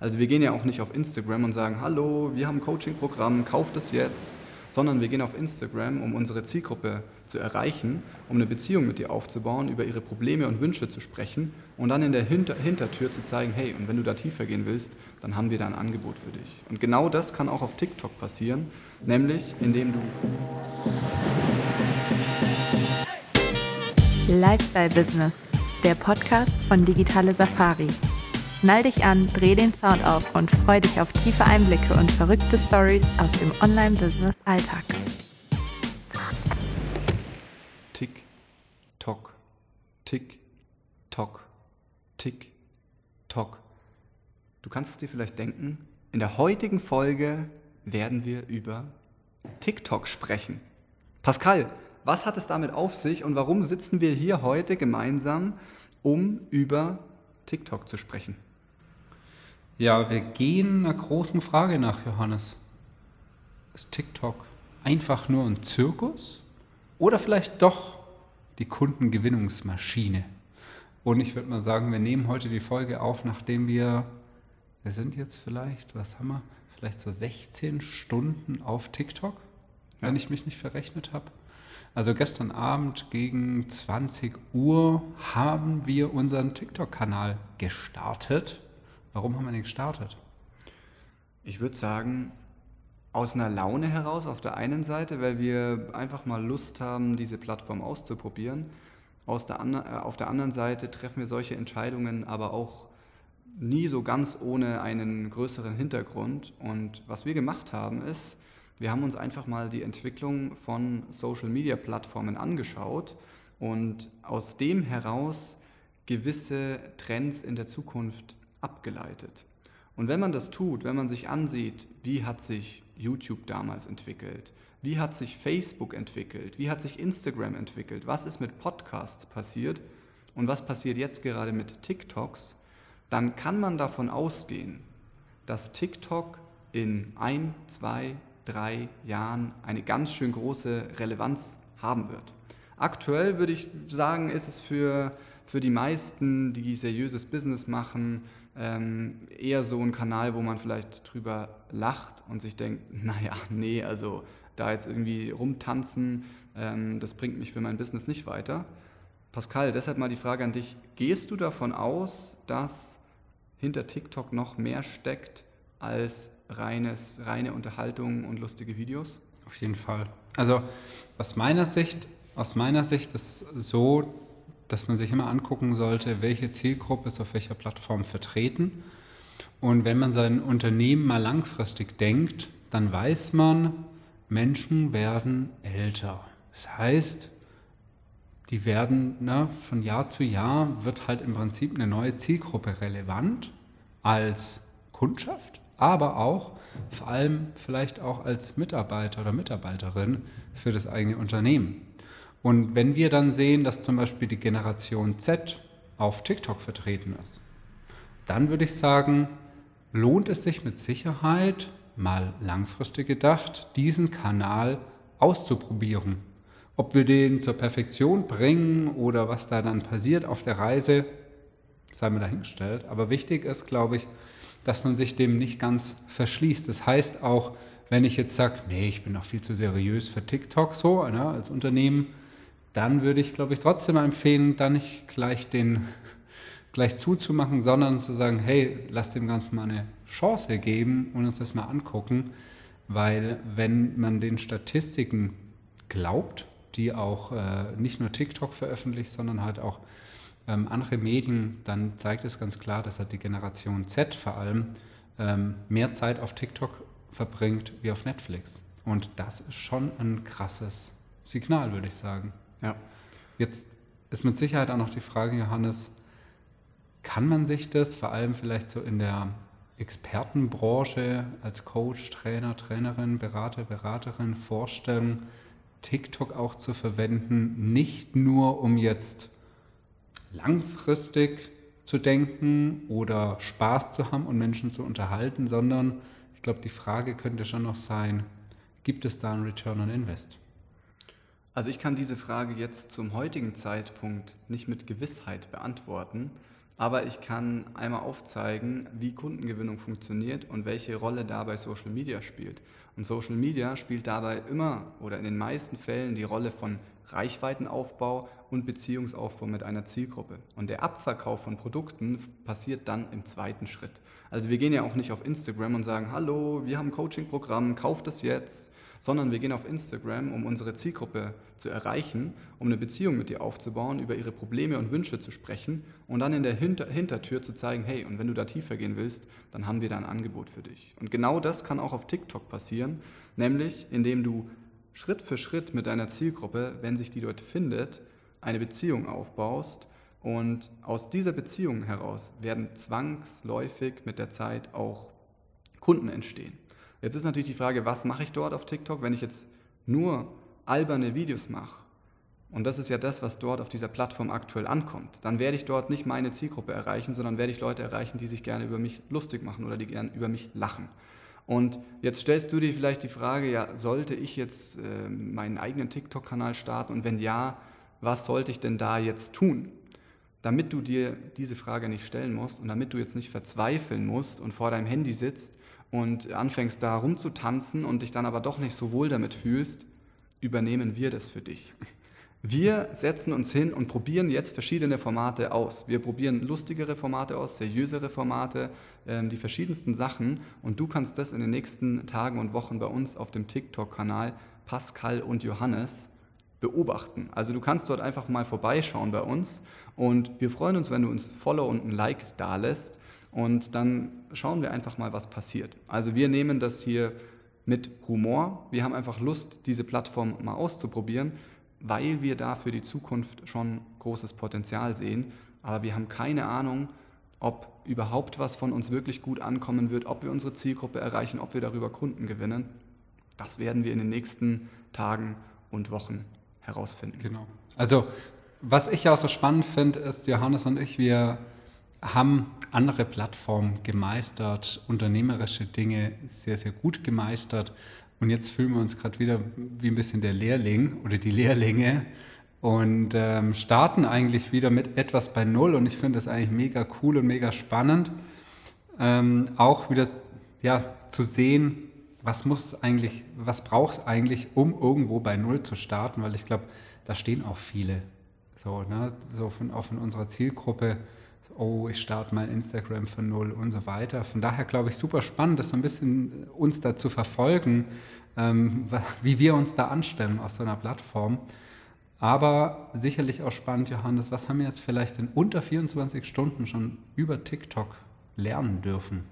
Also wir gehen ja auch nicht auf Instagram und sagen, hallo, wir haben ein Coaching-Programm, kauft es jetzt, sondern wir gehen auf Instagram, um unsere Zielgruppe zu erreichen, um eine Beziehung mit ihr aufzubauen, über ihre Probleme und Wünsche zu sprechen und dann in der Hinter Hintertür zu zeigen, hey, und wenn du da tiefer gehen willst, dann haben wir da ein Angebot für dich. Und genau das kann auch auf TikTok passieren, nämlich indem du Lifestyle Business, der Podcast von Digitale Safari. Schnall dich an, dreh den Sound auf und freu dich auf tiefe Einblicke und verrückte Stories aus dem Online-Business-Alltag. Tick, Tock, Tick, Tock, Tick, Tock. Du kannst es dir vielleicht denken, in der heutigen Folge werden wir über TikTok sprechen. Pascal, was hat es damit auf sich und warum sitzen wir hier heute gemeinsam, um über TikTok zu sprechen? Ja, wir gehen einer großen Frage nach, Johannes. Ist TikTok einfach nur ein Zirkus oder vielleicht doch die Kundengewinnungsmaschine? Und ich würde mal sagen, wir nehmen heute die Folge auf, nachdem wir, wir sind jetzt vielleicht, was haben wir, vielleicht so 16 Stunden auf TikTok, wenn ich mich nicht verrechnet habe. Also gestern Abend gegen 20 Uhr haben wir unseren TikTok-Kanal gestartet. Warum haben wir den gestartet? Ich würde sagen, aus einer Laune heraus auf der einen Seite, weil wir einfach mal Lust haben, diese Plattform auszuprobieren. Aus der äh, auf der anderen Seite treffen wir solche Entscheidungen aber auch nie so ganz ohne einen größeren Hintergrund. Und was wir gemacht haben, ist, wir haben uns einfach mal die Entwicklung von Social-Media-Plattformen angeschaut und aus dem heraus gewisse Trends in der Zukunft abgeleitet. Und wenn man das tut, wenn man sich ansieht, wie hat sich YouTube damals entwickelt, wie hat sich Facebook entwickelt, wie hat sich Instagram entwickelt, was ist mit Podcasts passiert und was passiert jetzt gerade mit TikToks, dann kann man davon ausgehen, dass TikTok in ein, zwei, drei Jahren eine ganz schön große Relevanz haben wird. Aktuell würde ich sagen, ist es für, für die meisten, die seriöses Business machen, ähm, eher so ein Kanal, wo man vielleicht drüber lacht und sich denkt, naja, nee, also da jetzt irgendwie rumtanzen, ähm, das bringt mich für mein Business nicht weiter. Pascal, deshalb mal die Frage an dich, gehst du davon aus, dass hinter TikTok noch mehr steckt als reines, reine Unterhaltung und lustige Videos? Auf jeden Fall. Also aus meiner Sicht, aus meiner Sicht ist so, dass man sich immer angucken sollte, welche Zielgruppe ist auf welcher Plattform vertreten. Und wenn man sein Unternehmen mal langfristig denkt, dann weiß man, Menschen werden älter. Das heißt, die werden ne, von Jahr zu Jahr wird halt im Prinzip eine neue Zielgruppe relevant als Kundschaft, aber auch vor allem vielleicht auch als Mitarbeiter oder Mitarbeiterin für das eigene Unternehmen. Und wenn wir dann sehen, dass zum Beispiel die Generation Z auf TikTok vertreten ist, dann würde ich sagen, lohnt es sich mit Sicherheit, mal langfristig gedacht, diesen Kanal auszuprobieren. Ob wir den zur Perfektion bringen oder was da dann passiert auf der Reise, sei mir dahingestellt. Aber wichtig ist, glaube ich, dass man sich dem nicht ganz verschließt. Das heißt auch, wenn ich jetzt sage, nee, ich bin noch viel zu seriös für TikTok so, ne, als Unternehmen, dann würde ich, glaube ich, trotzdem empfehlen, da nicht gleich den gleich zuzumachen, sondern zu sagen, hey, lass dem Ganzen mal eine Chance geben und uns das mal angucken, weil wenn man den Statistiken glaubt, die auch äh, nicht nur TikTok veröffentlicht, sondern halt auch ähm, andere Medien, dann zeigt es ganz klar, dass halt die Generation Z vor allem ähm, mehr Zeit auf TikTok verbringt wie auf Netflix. Und das ist schon ein krasses Signal, würde ich sagen. Ja. Jetzt ist mit Sicherheit auch noch die Frage, Johannes, kann man sich das vor allem vielleicht so in der Expertenbranche als Coach, Trainer, Trainerin, Berater, Beraterin vorstellen, TikTok auch zu verwenden, nicht nur um jetzt langfristig zu denken oder Spaß zu haben und Menschen zu unterhalten, sondern ich glaube, die Frage könnte schon noch sein, gibt es da einen Return on Invest? Also ich kann diese Frage jetzt zum heutigen Zeitpunkt nicht mit Gewissheit beantworten, aber ich kann einmal aufzeigen, wie Kundengewinnung funktioniert und welche Rolle dabei Social Media spielt. Und Social Media spielt dabei immer oder in den meisten Fällen die Rolle von Reichweitenaufbau und Beziehungsaufbau mit einer Zielgruppe. Und der Abverkauf von Produkten passiert dann im zweiten Schritt. Also wir gehen ja auch nicht auf Instagram und sagen, hallo, wir haben ein Coaching-Programm, kauft es jetzt, sondern wir gehen auf Instagram, um unsere Zielgruppe zu erreichen, um eine Beziehung mit ihr aufzubauen, über ihre Probleme und Wünsche zu sprechen und dann in der Hinter Hintertür zu zeigen, hey, und wenn du da tiefer gehen willst, dann haben wir da ein Angebot für dich. Und genau das kann auch auf TikTok passieren, nämlich indem du Schritt für Schritt mit deiner Zielgruppe, wenn sich die dort findet, eine Beziehung aufbaust und aus dieser Beziehung heraus werden zwangsläufig mit der Zeit auch Kunden entstehen. Jetzt ist natürlich die Frage, was mache ich dort auf TikTok, wenn ich jetzt nur alberne Videos mache? Und das ist ja das, was dort auf dieser Plattform aktuell ankommt. Dann werde ich dort nicht meine Zielgruppe erreichen, sondern werde ich Leute erreichen, die sich gerne über mich lustig machen oder die gerne über mich lachen. Und jetzt stellst du dir vielleicht die Frage, ja, sollte ich jetzt äh, meinen eigenen TikTok-Kanal starten und wenn ja, was sollte ich denn da jetzt tun? Damit du dir diese Frage nicht stellen musst und damit du jetzt nicht verzweifeln musst und vor deinem Handy sitzt und anfängst da rumzutanzen und dich dann aber doch nicht so wohl damit fühlst, übernehmen wir das für dich. Wir setzen uns hin und probieren jetzt verschiedene Formate aus. Wir probieren lustigere Formate aus, seriösere Formate, ähm, die verschiedensten Sachen. Und du kannst das in den nächsten Tagen und Wochen bei uns auf dem TikTok-Kanal Pascal und Johannes beobachten. Also du kannst dort einfach mal vorbeischauen bei uns und wir freuen uns, wenn du uns Follow und ein Like da lässt und dann schauen wir einfach mal, was passiert. Also wir nehmen das hier mit Humor. Wir haben einfach Lust, diese Plattform mal auszuprobieren weil wir da für die Zukunft schon großes Potenzial sehen. Aber wir haben keine Ahnung, ob überhaupt was von uns wirklich gut ankommen wird, ob wir unsere Zielgruppe erreichen, ob wir darüber Kunden gewinnen. Das werden wir in den nächsten Tagen und Wochen herausfinden. Genau. Also, was ich auch so spannend finde, ist, Johannes und ich, wir haben andere Plattformen gemeistert, unternehmerische Dinge sehr, sehr gut gemeistert und jetzt fühlen wir uns gerade wieder wie ein bisschen der Lehrling oder die Lehrlinge und ähm, starten eigentlich wieder mit etwas bei Null. Und ich finde das eigentlich mega cool und mega spannend, ähm, auch wieder ja, zu sehen, was muss eigentlich, was braucht es eigentlich, um irgendwo bei Null zu starten, weil ich glaube, da stehen auch viele. So, ne, so von, auch von unserer Zielgruppe oh, ich starte mein Instagram von null und so weiter. Von daher glaube ich super spannend, das so ein bisschen uns da zu verfolgen, ähm, wie wir uns da anstellen aus so einer Plattform. Aber sicherlich auch spannend, Johannes, was haben wir jetzt vielleicht in unter 24 Stunden schon über TikTok lernen dürfen?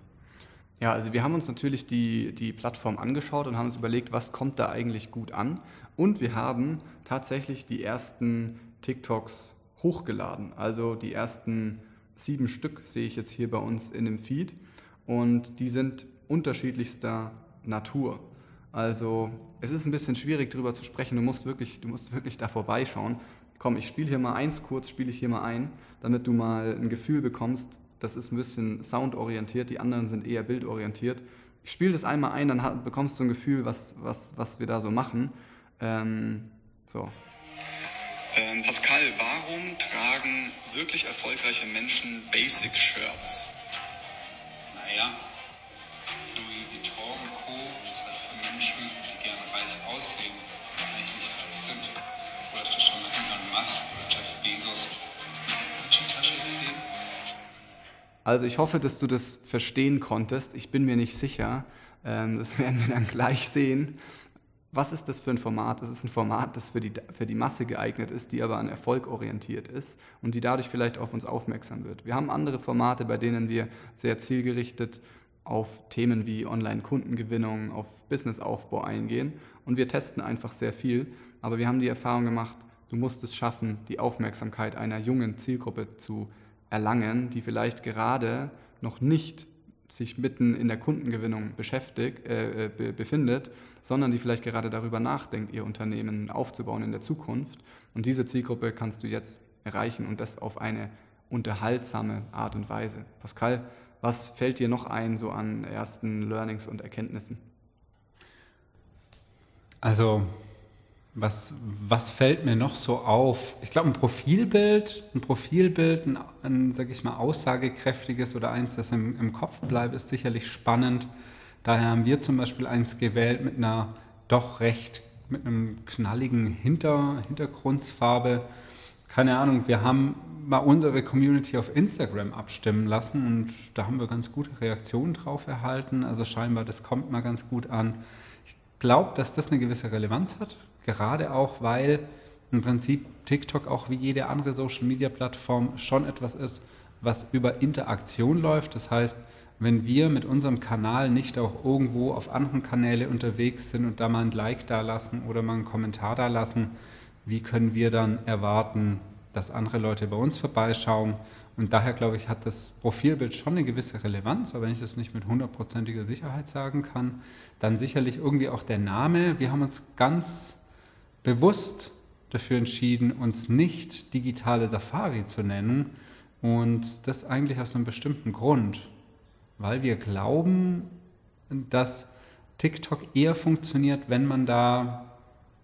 Ja, also wir haben uns natürlich die, die Plattform angeschaut und haben uns überlegt, was kommt da eigentlich gut an. Und wir haben tatsächlich die ersten TikToks hochgeladen, also die ersten sieben Stück sehe ich jetzt hier bei uns in dem Feed und die sind unterschiedlichster Natur. Also es ist ein bisschen schwierig darüber zu sprechen, du musst wirklich, du musst wirklich da vorbeischauen. Komm, ich spiele hier mal eins kurz, spiele ich hier mal ein, damit du mal ein Gefühl bekommst, das ist ein bisschen soundorientiert, die anderen sind eher bildorientiert. Ich spiele das einmal ein, dann bekommst du ein Gefühl, was, was, was wir da so machen. Ähm, so. Ähm, Pascal, warum tragen wirklich erfolgreiche Menschen Basic-Shirts? Naja, Louis Vuitton und Co. ist halt für Menschen, die gerne reich aussehen, eigentlich nicht reich sind. Oder hast du schon mal Elon Musk oder Jeff Bezos die Tasche sehen? Also ich hoffe, dass du das verstehen konntest. Ich bin mir nicht sicher. Ähm, das werden wir dann gleich sehen. Was ist das für ein Format? Das ist ein Format, das für die, für die Masse geeignet ist, die aber an Erfolg orientiert ist und die dadurch vielleicht auf uns aufmerksam wird. Wir haben andere Formate, bei denen wir sehr zielgerichtet auf Themen wie Online-Kundengewinnung, auf Businessaufbau eingehen und wir testen einfach sehr viel. Aber wir haben die Erfahrung gemacht, du musst es schaffen, die Aufmerksamkeit einer jungen Zielgruppe zu erlangen, die vielleicht gerade noch nicht sich mitten in der Kundengewinnung beschäftigt, äh, be befindet, sondern die vielleicht gerade darüber nachdenkt, ihr Unternehmen aufzubauen in der Zukunft. Und diese Zielgruppe kannst du jetzt erreichen und das auf eine unterhaltsame Art und Weise. Pascal, was fällt dir noch ein so an ersten Learnings und Erkenntnissen? Also was, was fällt mir noch so auf? Ich glaube, ein Profilbild, ein Profilbild, ein, ein sag ich mal, aussagekräftiges oder eins, das im, im Kopf bleibt, ist sicherlich spannend. Daher haben wir zum Beispiel eins gewählt mit einer doch recht, mit einem knalligen Hinter, Hintergrundfarbe. Keine Ahnung, wir haben mal unsere Community auf Instagram abstimmen lassen und da haben wir ganz gute Reaktionen drauf erhalten. Also scheinbar, das kommt mal ganz gut an. Ich glaube, dass das eine gewisse Relevanz hat Gerade auch, weil im Prinzip TikTok auch wie jede andere Social-Media-Plattform schon etwas ist, was über Interaktion läuft. Das heißt, wenn wir mit unserem Kanal nicht auch irgendwo auf anderen Kanäle unterwegs sind und da mal ein Like da lassen oder mal einen Kommentar da lassen, wie können wir dann erwarten, dass andere Leute bei uns vorbeischauen? Und daher glaube ich, hat das Profilbild schon eine gewisse Relevanz, aber wenn ich das nicht mit hundertprozentiger Sicherheit sagen kann, dann sicherlich irgendwie auch der Name. Wir haben uns ganz bewusst dafür entschieden, uns nicht digitale Safari zu nennen. Und das eigentlich aus einem bestimmten Grund, weil wir glauben, dass TikTok eher funktioniert, wenn man da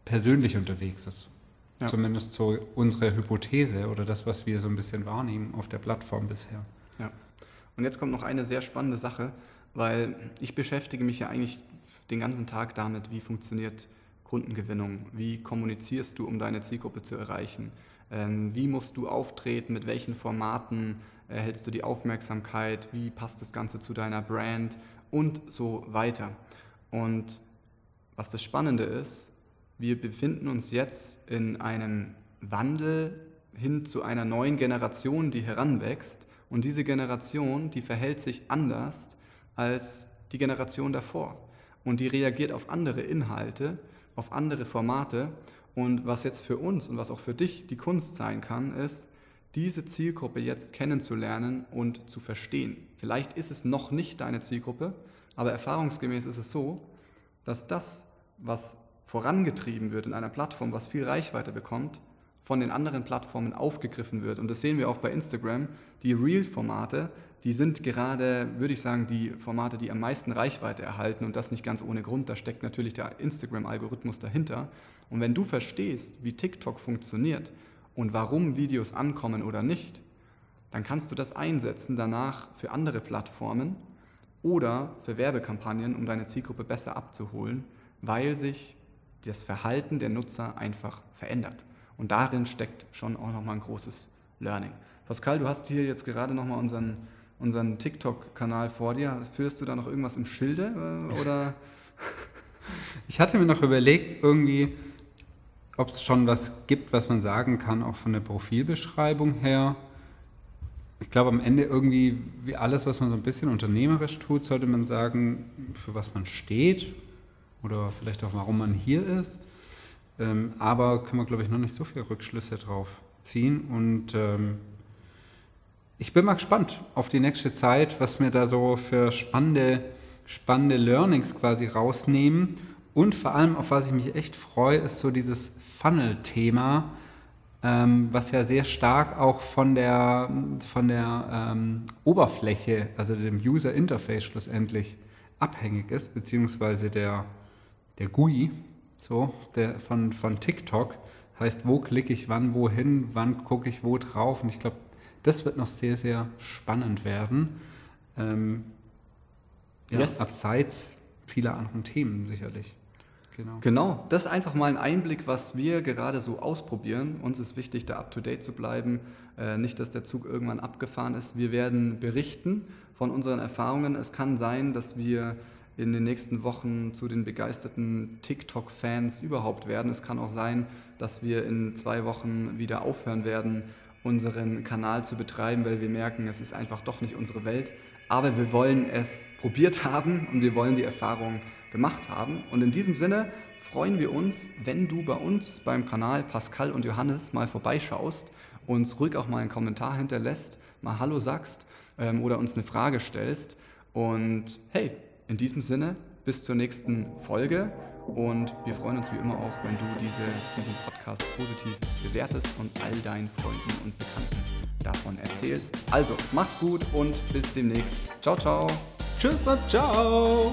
persönlich unterwegs ist. Ja. Zumindest so unsere Hypothese oder das, was wir so ein bisschen wahrnehmen auf der Plattform bisher. Ja. Und jetzt kommt noch eine sehr spannende Sache, weil ich beschäftige mich ja eigentlich den ganzen Tag damit, wie funktioniert Kundengewinnung? Wie kommunizierst du, um deine Zielgruppe zu erreichen? Ähm, wie musst du auftreten? Mit welchen Formaten erhältst du die Aufmerksamkeit? Wie passt das Ganze zu deiner Brand? Und so weiter. Und was das Spannende ist, wir befinden uns jetzt in einem Wandel hin zu einer neuen Generation, die heranwächst. Und diese Generation, die verhält sich anders als die Generation davor. Und die reagiert auf andere Inhalte auf andere Formate. Und was jetzt für uns und was auch für dich die Kunst sein kann, ist, diese Zielgruppe jetzt kennenzulernen und zu verstehen. Vielleicht ist es noch nicht deine Zielgruppe, aber erfahrungsgemäß ist es so, dass das, was vorangetrieben wird in einer Plattform, was viel Reichweite bekommt, von den anderen Plattformen aufgegriffen wird. Und das sehen wir auch bei Instagram. Die Reel-Formate die sind gerade, würde ich sagen, die Formate, die am meisten Reichweite erhalten und das nicht ganz ohne Grund. Da steckt natürlich der Instagram-Algorithmus dahinter. Und wenn du verstehst, wie TikTok funktioniert und warum Videos ankommen oder nicht, dann kannst du das einsetzen danach für andere Plattformen oder für Werbekampagnen, um deine Zielgruppe besser abzuholen, weil sich das Verhalten der Nutzer einfach verändert. Und darin steckt schon auch nochmal ein großes Learning. Pascal, du hast hier jetzt gerade nochmal unseren unseren TikTok-Kanal vor dir. Führst du da noch irgendwas im Schilde? Äh, oder? Ich hatte mir noch überlegt, irgendwie, ob es schon was gibt, was man sagen kann, auch von der Profilbeschreibung her. Ich glaube, am Ende irgendwie, wie alles, was man so ein bisschen unternehmerisch tut, sollte man sagen, für was man steht oder vielleicht auch, warum man hier ist. Ähm, aber können wir, glaube ich, noch nicht so viele Rückschlüsse drauf ziehen. Und ähm, ich bin mal gespannt auf die nächste Zeit, was wir da so für spannende, spannende Learnings quasi rausnehmen. Und vor allem, auf was ich mich echt freue, ist so dieses Funnel-Thema, ähm, was ja sehr stark auch von der, von der ähm, Oberfläche, also dem User Interface schlussendlich abhängig ist, beziehungsweise der, der GUI so, der von, von TikTok. Heißt, wo klicke ich wann, wohin, wann gucke ich wo drauf. Und ich glaube, das wird noch sehr, sehr spannend werden. Ähm, ja, yes. Abseits vieler anderen Themen sicherlich. Genau. genau, das ist einfach mal ein Einblick, was wir gerade so ausprobieren. Uns ist wichtig, da up-to-date zu bleiben. Äh, nicht, dass der Zug irgendwann abgefahren ist. Wir werden berichten von unseren Erfahrungen. Es kann sein, dass wir in den nächsten Wochen zu den begeisterten TikTok-Fans überhaupt werden. Es kann auch sein, dass wir in zwei Wochen wieder aufhören werden, unseren Kanal zu betreiben, weil wir merken, es ist einfach doch nicht unsere Welt. Aber wir wollen es probiert haben und wir wollen die Erfahrung gemacht haben. Und in diesem Sinne freuen wir uns, wenn du bei uns beim Kanal Pascal und Johannes mal vorbeischaust, uns ruhig auch mal einen Kommentar hinterlässt, mal Hallo sagst ähm, oder uns eine Frage stellst. Und hey, in diesem Sinne, bis zur nächsten Folge. Und wir freuen uns wie immer auch, wenn du diese, diesen Podcast positiv bewertest und all deinen Freunden und Bekannten davon erzählst. Also, mach's gut und bis demnächst. Ciao, ciao. Tschüss und ciao.